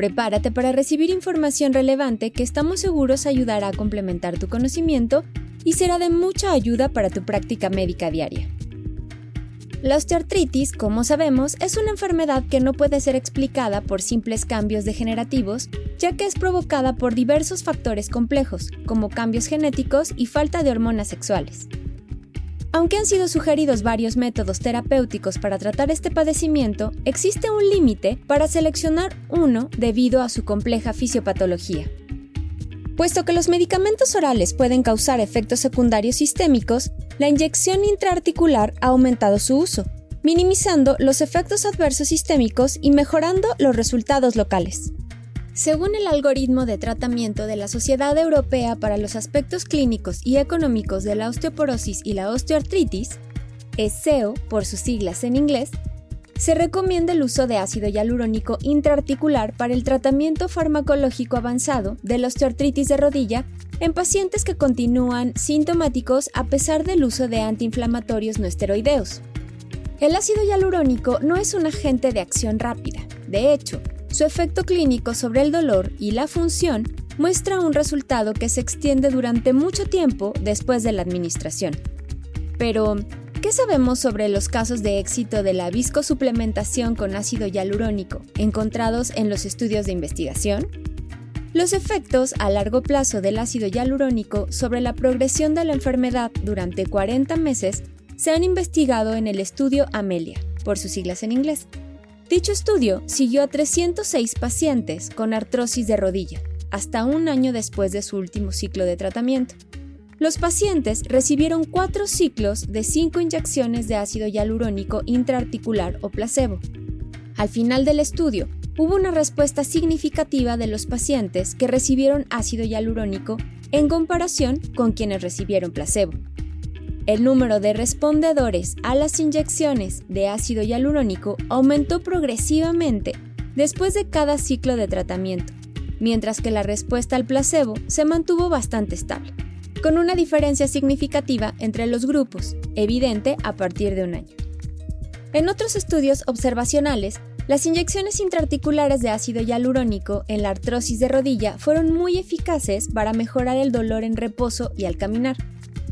Prepárate para recibir información relevante que estamos seguros ayudará a complementar tu conocimiento y será de mucha ayuda para tu práctica médica diaria. La osteoartritis, como sabemos, es una enfermedad que no puede ser explicada por simples cambios degenerativos, ya que es provocada por diversos factores complejos, como cambios genéticos y falta de hormonas sexuales. Aunque han sido sugeridos varios métodos terapéuticos para tratar este padecimiento, existe un límite para seleccionar uno debido a su compleja fisiopatología. Puesto que los medicamentos orales pueden causar efectos secundarios sistémicos, la inyección intraarticular ha aumentado su uso, minimizando los efectos adversos sistémicos y mejorando los resultados locales. Según el algoritmo de tratamiento de la Sociedad Europea para los Aspectos Clínicos y Económicos de la Osteoporosis y la Osteoartritis, ESEO por sus siglas en inglés, se recomienda el uso de ácido hialurónico intraarticular para el tratamiento farmacológico avanzado de la osteoartritis de rodilla en pacientes que continúan sintomáticos a pesar del uso de antiinflamatorios no esteroideos. El ácido hialurónico no es un agente de acción rápida. De hecho, su efecto clínico sobre el dolor y la función muestra un resultado que se extiende durante mucho tiempo después de la administración. Pero, ¿qué sabemos sobre los casos de éxito de la viscosuplementación con ácido hialurónico encontrados en los estudios de investigación? Los efectos a largo plazo del ácido hialurónico sobre la progresión de la enfermedad durante 40 meses se han investigado en el estudio Amelia, por sus siglas en inglés, Dicho estudio siguió a 306 pacientes con artrosis de rodilla, hasta un año después de su último ciclo de tratamiento. Los pacientes recibieron cuatro ciclos de cinco inyecciones de ácido hialurónico intraarticular o placebo. Al final del estudio, hubo una respuesta significativa de los pacientes que recibieron ácido hialurónico en comparación con quienes recibieron placebo. El número de respondedores a las inyecciones de ácido hialurónico aumentó progresivamente después de cada ciclo de tratamiento, mientras que la respuesta al placebo se mantuvo bastante estable, con una diferencia significativa entre los grupos, evidente a partir de un año. En otros estudios observacionales, las inyecciones intraarticulares de ácido hialurónico en la artrosis de rodilla fueron muy eficaces para mejorar el dolor en reposo y al caminar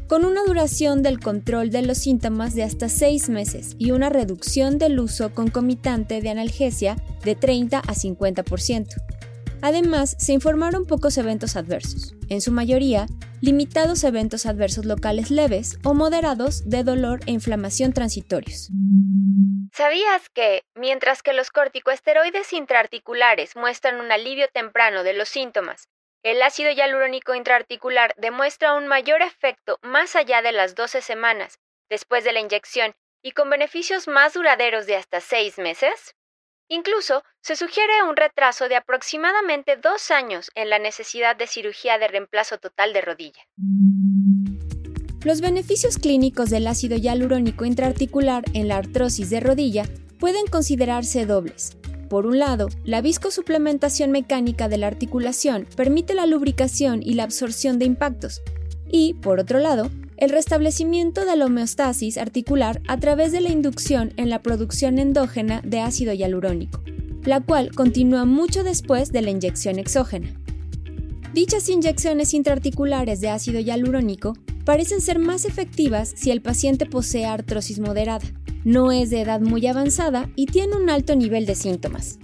con una duración del control de los síntomas de hasta 6 meses y una reducción del uso concomitante de analgesia de 30 a 50%. Además, se informaron pocos eventos adversos, en su mayoría limitados eventos adversos locales leves o moderados de dolor e inflamación transitorios. ¿Sabías que, mientras que los corticoesteroides intraarticulares muestran un alivio temprano de los síntomas el ácido hialurónico intraarticular demuestra un mayor efecto más allá de las 12 semanas después de la inyección y con beneficios más duraderos de hasta 6 meses. Incluso se sugiere un retraso de aproximadamente dos años en la necesidad de cirugía de reemplazo total de rodilla. Los beneficios clínicos del ácido hialurónico intraarticular en la artrosis de rodilla pueden considerarse dobles. Por un lado, la viscosuplementación mecánica de la articulación permite la lubricación y la absorción de impactos, y, por otro lado, el restablecimiento de la homeostasis articular a través de la inducción en la producción endógena de ácido hialurónico, la cual continúa mucho después de la inyección exógena. Dichas inyecciones intraarticulares de ácido hialurónico parecen ser más efectivas si el paciente posee artrosis moderada, no es de edad muy avanzada y tiene un alto nivel de síntomas.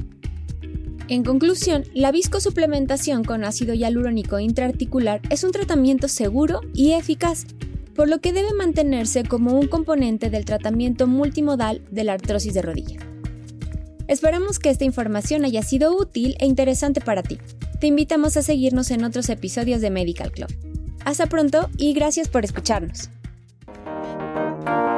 En conclusión, la viscosuplementación con ácido hialurónico intraarticular es un tratamiento seguro y eficaz, por lo que debe mantenerse como un componente del tratamiento multimodal de la artrosis de rodilla. Esperamos que esta información haya sido útil e interesante para ti. Te invitamos a seguirnos en otros episodios de Medical Club. Hasta pronto y gracias por escucharnos.